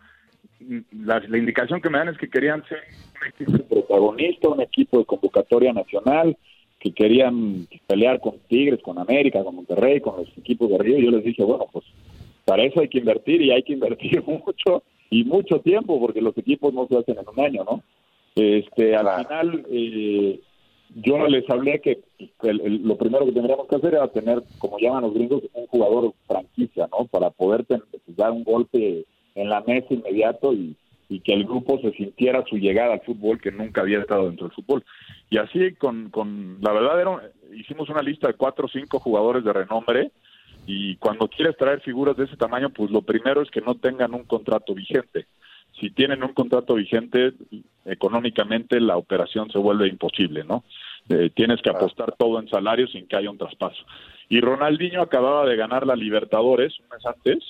la, la indicación que me dan es que querían ser un equipo protagonista, un equipo de convocatoria nacional, que querían pelear con Tigres, con América, con Monterrey, con los equipos de Río. Yo les dije, bueno, pues para eso hay que invertir y hay que invertir [LAUGHS] mucho y mucho tiempo, porque los equipos no se hacen en un año, ¿no? Este, al final, eh, yo les hablé que el- lo primero que tendríamos que hacer era tener, como llaman los gringos, un jugador franquicia, ¿no? Para poder ten- pues, dar un golpe en la mesa inmediato y, y que el grupo se sintiera su llegada al fútbol que nunca había estado dentro del fútbol. Y así, con, con la verdad, era, hicimos una lista de cuatro o cinco jugadores de renombre y cuando quieres traer figuras de ese tamaño, pues lo primero es que no tengan un contrato vigente. Si tienen un contrato vigente, económicamente la operación se vuelve imposible, ¿no? Eh, tienes que apostar todo en salario sin que haya un traspaso. Y Ronaldinho acababa de ganar la Libertadores un mes antes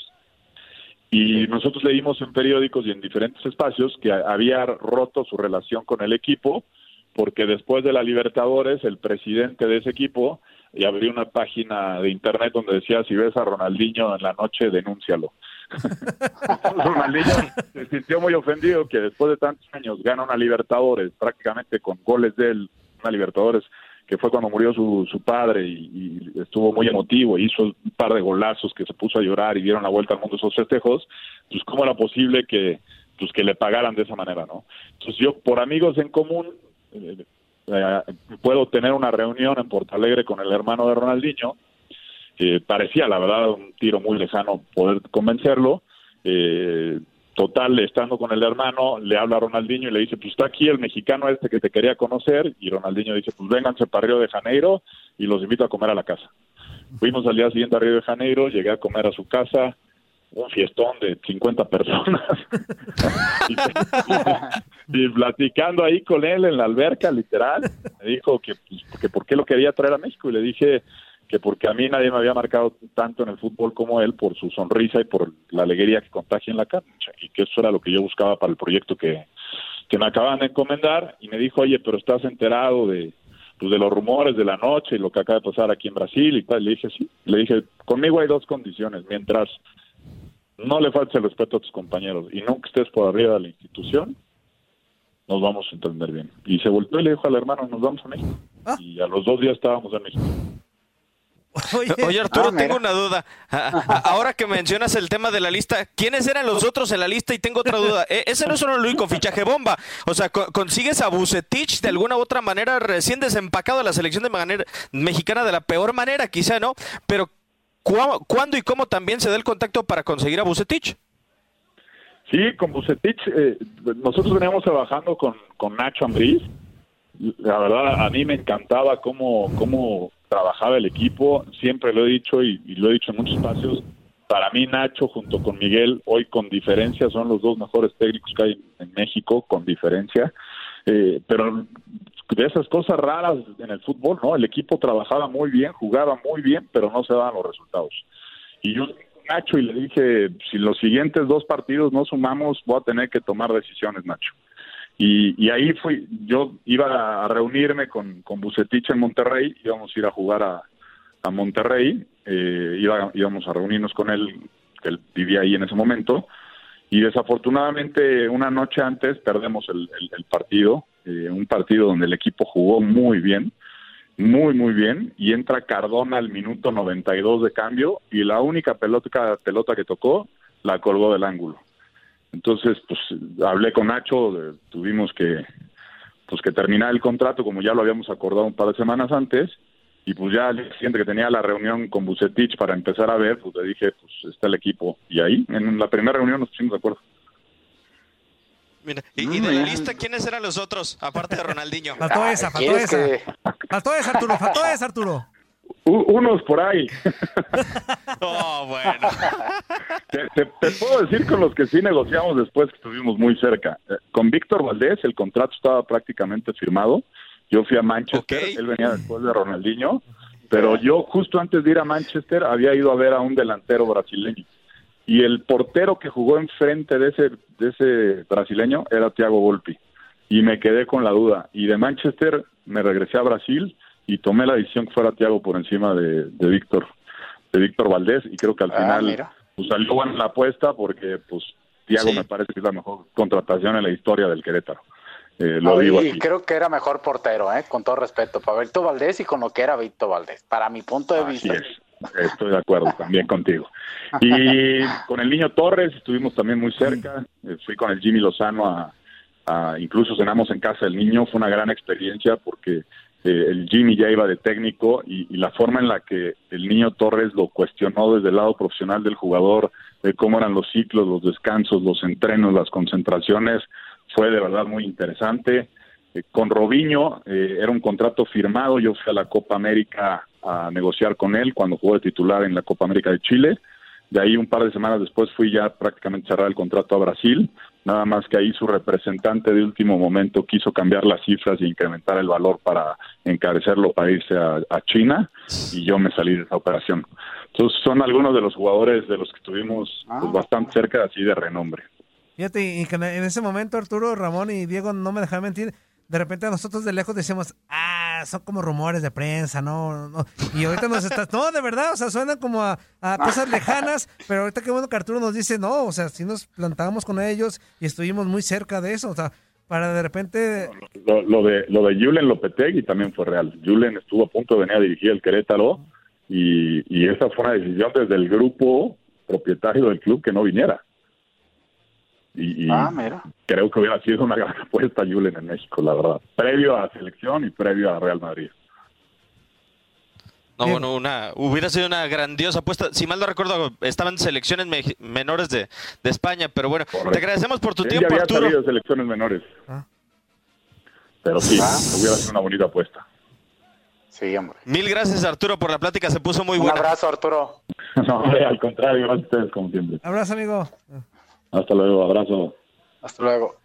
y nosotros leímos en periódicos y en diferentes espacios que había roto su relación con el equipo porque después de la Libertadores el presidente de ese equipo y abrió una página de internet donde decía si ves a Ronaldinho en la noche denúncialo. [LAUGHS] Ronaldinho se sintió muy ofendido que después de tantos años gana una Libertadores prácticamente con goles de él, Libertadores que fue cuando murió su, su padre y, y estuvo muy emotivo, hizo un par de golazos que se puso a llorar y dieron la vuelta al mundo esos festejos, pues cómo era posible que pues que le pagaran de esa manera, ¿no? Entonces yo por amigos en común eh, eh, puedo tener una reunión en Porto Alegre con el hermano de Ronaldinho, eh, parecía la verdad un tiro muy lejano poder convencerlo, eh, total estando con el hermano le habla a Ronaldinho y le dice pues está aquí el mexicano este que te quería conocer y Ronaldinho dice pues vénganse para Río de Janeiro y los invito a comer a la casa fuimos al día siguiente a Río de Janeiro llegué a comer a su casa un fiestón de 50 personas. [LAUGHS] Y, platicando ahí con él en la alberca literal me dijo que, pues, que por qué lo quería traer a México. Y le dije que porque a mí nadie me había marcado tanto en el fútbol como él por su sonrisa y por la alegría que contagia en la cancha y que eso era lo que yo buscaba para el proyecto que, que me acaban de encomendar y me dijo, oye, pero estás enterado de pues de los rumores de la noche y lo que acaba de pasar aquí en Brasil y tal. Le dije, sí. Le dije, conmigo hay dos condiciones. Mientras no le faltes el respeto a tus compañeros y nunca estés por arriba de la institución, nos vamos a entender bien. Y se volvió y le dijo al hermano, nos vamos a México. Y a los dos días estábamos en México. [LAUGHS] Oye, Arturo, Ah, tengo una duda. Ahora que mencionas el tema de la lista, ¿quiénes eran los otros en la lista? Y tengo otra duda. E- Ese no es solo el único fichaje bomba. O sea, co- consigues a Bucetich de alguna u otra manera recién desempacado de la selección de manera mexicana de la peor manera, quizá, ¿no? Pero ¿cuá- ¿cuándo y cómo también se da el contacto para conseguir a Bucetich? Sí, con Bucetich, eh, nosotros veníamos trabajando con, con Nacho Ambriz. La verdad, a mí me encantaba cómo, cómo trabajaba el equipo. Siempre lo he dicho y, lo he dicho en muchos espacios. Para mí, Nacho, junto con Miguel, hoy con diferencia, son los dos mejores técnicos que hay en México, con diferencia. Eh, pero de esas cosas raras en el fútbol, ¿no? El equipo trabajaba muy bien, jugaba muy bien, pero no se daban los resultados. Y yo Nacho y le dije, si los siguientes dos partidos no sumamos, voy a tener que tomar decisiones, Nacho. Y, y ahí fui, yo iba a reunirme con, con Bucetich en Monterrey, íbamos a ir a jugar a, Monterrey, eh, iba- íbamos a reunirnos con él, que él vivía ahí en ese momento, y desafortunadamente una noche antes perdemos el partido, eh, un partido donde el equipo jugó muy bien, muy muy bien, y entra Cardona al minuto 92 de cambio, y la única pelota, pelota que tocó la colgó del ángulo. Entonces, pues hablé con Nacho, tuvimos que pues que terminar el contrato como ya lo habíamos acordado un par de semanas antes y pues ya al día siguiente que tenía la reunión con Bucetich para empezar a ver, pues le dije, pues está el equipo y ahí en la primera reunión nos pusimos de acuerdo. Mira, y, y de la lista, ¿quiénes eran los otros, aparte de Ronaldinho? Faltó esa, faltó esa. Faltó esa, Arturo, faltó esa, Arturo. U- unos por ahí. [LAUGHS] Oh, bueno. Te, te- te puedo decir con los que sí negociamos después que estuvimos muy cerca. Eh, Con Víctor Valdés el contrato estaba prácticamente firmado. Yo fui a Manchester, él venía después de Ronaldinho, pero yo justo antes de ir a Manchester había ido a ver a un delantero brasileño. Y el portero que jugó enfrente de ese, de ese brasileño era Thiago Volpi. Y me quedé con la duda. Y de Manchester me regresé a Brasil y tomé la decisión que fuera Thiago por encima de, de Víctor de Víctor Valdés y creo que al Ah, final mira. pues, salió buena la apuesta porque pues Thiago me parece que es la mejor contratación en la historia del Querétaro. Eh, lo digo y creo que era mejor portero, ¿eh? con todo respeto, para Víctor Valdés y con lo que era Víctor Valdés. Para mi punto de Así vista. es, estoy de acuerdo también contigo. Y [LAUGHS] con el niño Torres estuvimos también muy cerca, Eh, fui con el Jimmy Lozano a, a- incluso cenamos en casa del niño, fue una gran experiencia porque eh, el Jimmy ya iba de técnico y, la forma en la que el niño Torres lo cuestionó desde el lado profesional del jugador, de cómo eran los ciclos, los descansos, los entrenos, las concentraciones, fue de verdad muy interesante. Eh, con Robinho eh, era un contrato firmado, yo fui a la Copa América a negociar con él cuando jugó de titular en la Copa América de Chile. De ahí un par de semanas después fui ya prácticamente cerrar el contrato a Brasil, nada más que ahí su representante de último momento quiso cambiar las cifras y incrementar el valor para encarecerlo para irse a, a China y yo me salí de esa operación. Entonces son algunos de los jugadores de los que estuvimos pues, bastante cerca así de renombre. Fíjate, y que en ese momento Arturo, Ramón y Diego no me dejaban mentir. De repente nosotros de lejos decíamos, ah, son como rumores de prensa, no, no. Y ahorita nos estás, no, de verdad, o sea, suenan como a, a cosas lejanas, pero ahorita qué bueno que Arturo nos dice, no, o sea, sí nos plantamos con ellos y estuvimos muy cerca de eso, o sea, para de repente, Lo, lo de lo de Julen Lopetegui también fue real. Julen estuvo a punto de venir a dirigir el Querétaro y, y esa fue una decisión desde el grupo propietario del club que no viniera. Y, y Ah, mira. Creo que hubiera sido una [LAUGHS] gran apuesta Julen en México, la verdad. Previo a la selección y previo a Real Madrid. No, bueno, una, hubiera sido una grandiosa apuesta. Si mal no recuerdo, estaban selecciones me- menores de, de España, pero bueno, te agradecemos por tu Él tiempo, ya había Arturo. salido selecciones menores. Ah. Pero sí, hubiera sido una bonita apuesta. Sí, hombre. Mil gracias, Arturo, por la plática, se puso muy Un buena. abrazo, Arturo. [LAUGHS] no, al contrario, gracias a ustedes como siempre. abrazo amigo. Hasta luego, abrazo. Hasta luego.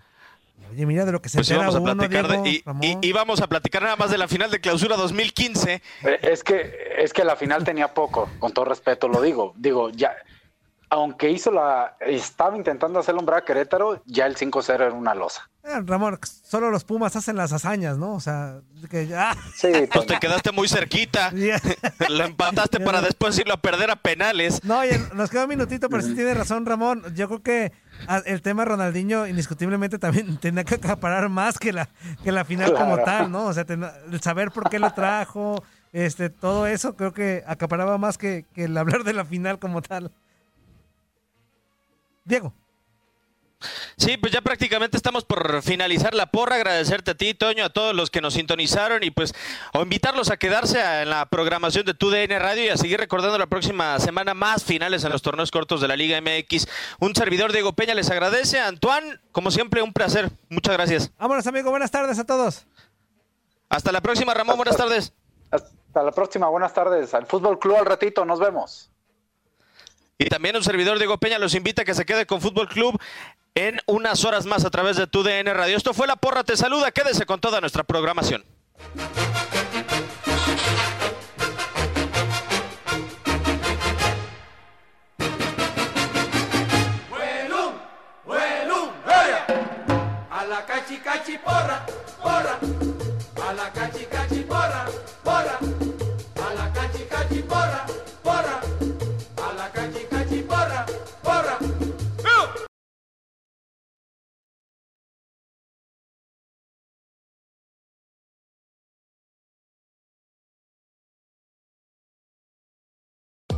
Oye, mira de lo que se Pues entera uno, platicar Diego, de, y, Ramón. y- íbamos a platicar nada más de la final de clausura 2015. Eh, Es que, es que la final tenía poco, con todo respeto lo digo. Digo, ya, aunque hizo la, estaba intentando hacer hombre a Querétaro, ya el 5-0 era una losa. Eh, Ramón, solo los Pumas hacen las hazañas, ¿no? O sea, que ya... Sí, Pues te quedaste muy cerquita. [LAUGHS] Lo [LAUGHS] empataste para después irlo a perder a penales. No, oye, nos queda un minutito, pero sí tiene razón Ramón. Yo creo que ah, el tema Ronaldinho indiscutiblemente también [LAUGHS] tenía que acaparar más que la, que la final como tal, ¿no? O sea, ten- el saber por qué lo trajo, este, todo eso creo que acaparaba más que, que el hablar de la final como tal. Diego. Sí, pues ya prácticamente estamos por finalizar la porra. Agradecerte a ti, Toño, a todos los que nos sintonizaron y pues o invitarlos a quedarse a- en la programación de TUDN Radio y a seguir recordando la próxima semana más finales en los torneos cortos de la Liga MX. Un servidor Diego Peña les agradece. Antoine, como siempre, un placer. Muchas gracias. Vámonos, amigo. Buenas tardes a todos. Hasta la próxima, Ramón. Buenas tardes. Hasta la próxima, buenas tardes. Al Fútbol Club al ratito, nos vemos. Y también un servidor Diego Peña los invita a que se quede con Fútbol Club en unas horas más a través de TUDN Radio. Esto fue La Porra Te Saluda. Quédese con toda nuestra programación. A la cachi cachi porra, porra. A la cachi cachi porra, porra. A la cachi cachi porra,